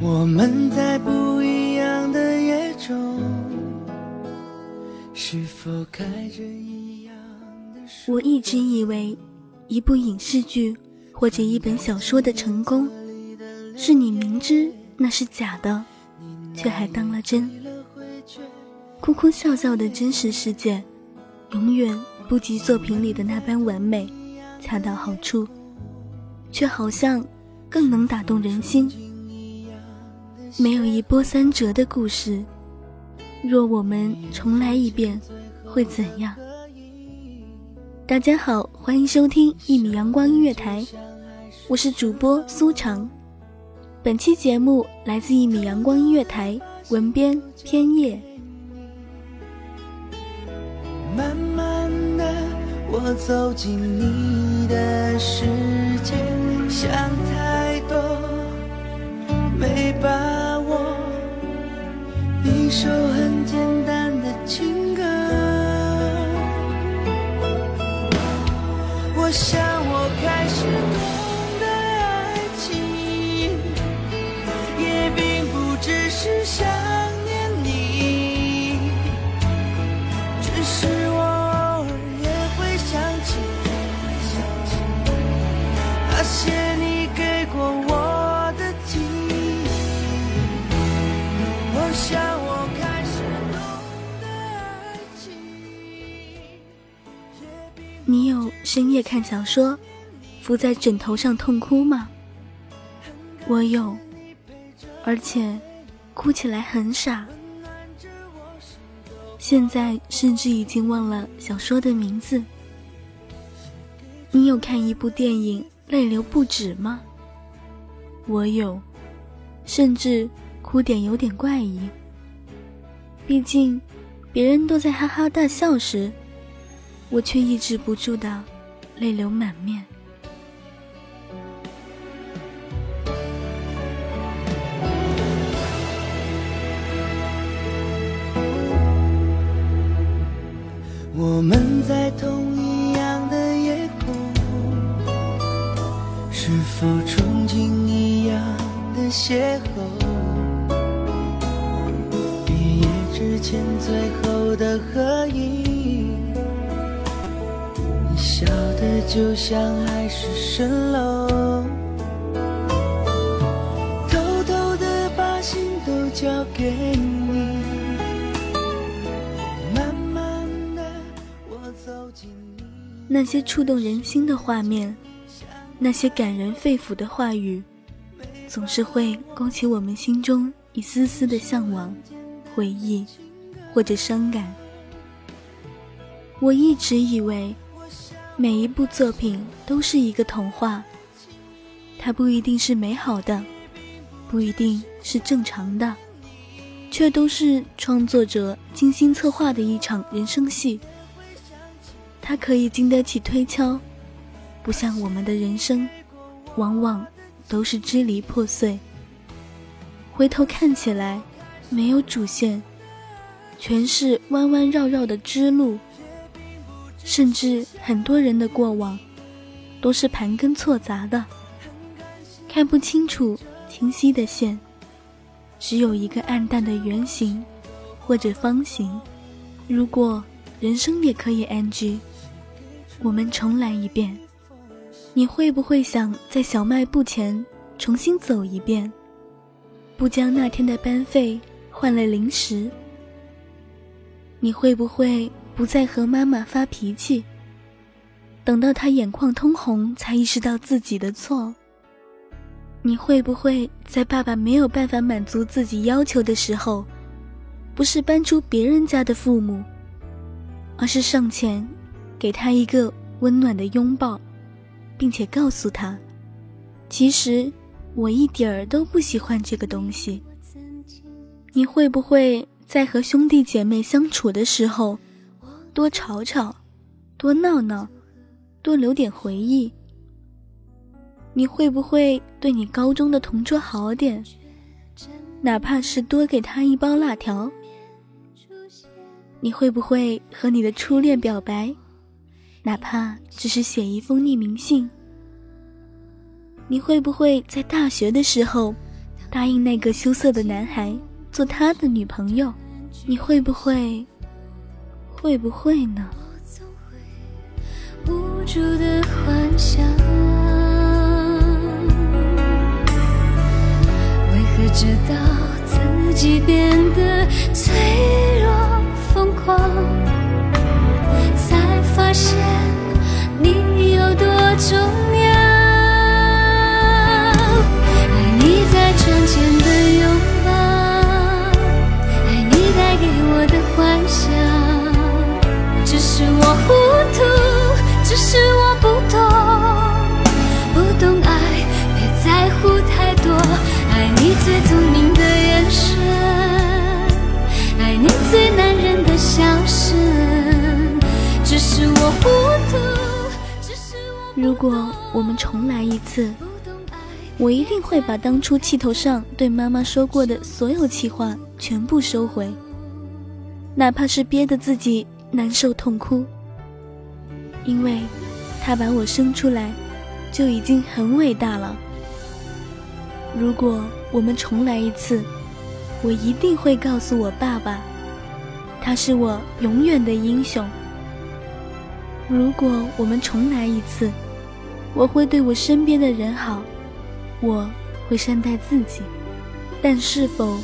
我们在不一样的夜中，是否开着一样的我一直以为，一部影视剧或者一本小说的成功，是你明知那是假的，却还当了真。哭哭笑笑的真实世界，永远不及作品里的那般完美，恰到好处，却好像更能打动人心。没有一波三折的故事，若我们重来一遍，会怎样？大家好，欢迎收听一米阳光音乐台，我是主播苏长。本期节目来自一米阳光音乐台，文编偏夜。慢慢的，我走进你的世界，想太多，没把握。一首想深夜看小说，伏在枕头上痛哭吗？我有，而且哭起来很傻。现在甚至已经忘了小说的名字。你有看一部电影泪流不止吗？我有，甚至哭点有点怪异。毕竟，别人都在哈哈大笑时，我却抑制不住的泪流满面。我们在同一样的夜空，是否憧憬一样的邂逅？毕业之前最后的合影，笑的就像海市蜃楼，偷偷的把心都交给你。慢慢的，我走进。那些触动人心的画面，那些感人肺腑的话语，总是会勾起我们心中一丝丝的向往、回忆或者伤感。我一直以为，每一部作品都是一个童话，它不一定是美好的，不一定是正常的，却都是创作者精心策划的一场人生戏。它可以经得起推敲，不像我们的人生，往往都是支离破碎。回头看起来，没有主线，全是弯弯绕绕的支路，甚至很多人的过往，都是盘根错杂的，看不清楚清晰的线，只有一个暗淡的圆形或者方形。如果人生也可以 NG，我们重来一遍，你会不会想在小卖部前重新走一遍，不将那天的班费换了零食？你会不会不再和妈妈发脾气？等到他眼眶通红，才意识到自己的错。你会不会在爸爸没有办法满足自己要求的时候，不是搬出别人家的父母，而是上前给他一个温暖的拥抱，并且告诉他，其实我一点儿都不喜欢这个东西。你会不会在和兄弟姐妹相处的时候，多吵吵，多闹闹，多留点回忆？你会不会对你高中的同桌好点，哪怕是多给他一包辣条？你会不会和你的初恋表白，哪怕只是写一封匿名信？你会不会在大学的时候，答应那个羞涩的男孩做他的女朋友？你会不会，会不会呢？无助的幻想。为何直到自己变得脆弱疯狂，才发现你有多重要。爱你在窗前的拥抱，爱你带给我的幻想。如果我们重来一次，我一定会把当初气头上对妈妈说过的所有气话全部收回，哪怕是憋得自己难受痛哭，因为她把我生出来就已经很伟大了。如果我们重来一次，我一定会告诉我爸爸，他是我永远的英雄。如果我们重来一次，我会对我身边的人好，我会善待自己。但是否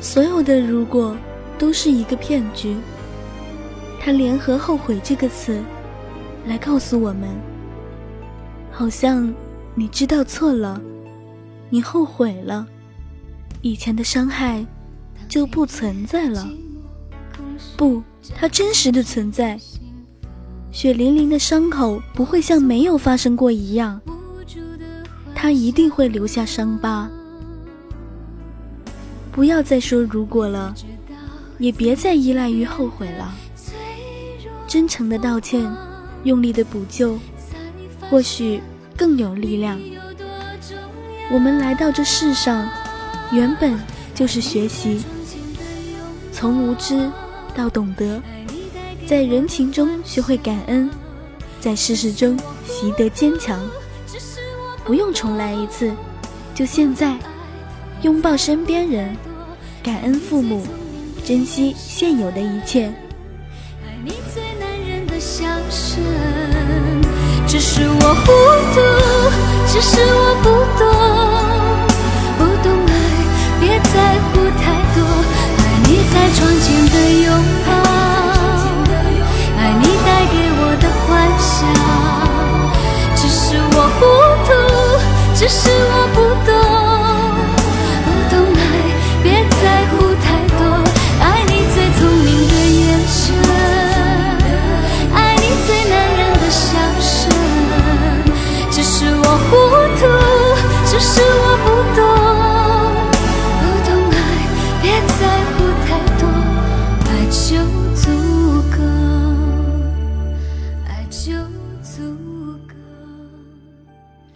所有的如果都是一个骗局？他联合“后悔”这个词来告诉我们，好像你知道错了。你后悔了，以前的伤害就不存在了。不，它真实的存在。血淋淋的伤口不会像没有发生过一样，它一定会留下伤疤。不要再说如果了，也别再依赖于后悔了。真诚的道歉，用力的补救，或许更有力量。我们来到这世上，原本就是学习，从无知到懂得，在人情中学会感恩，在世事中习得坚强。不用重来一次，就现在，拥抱身边人，感恩父母，珍惜现有的一切。爱你最难忍的笑声只是我糊涂，只是我不懂，不懂爱，别在乎太多。爱你在窗前的拥抱，是我不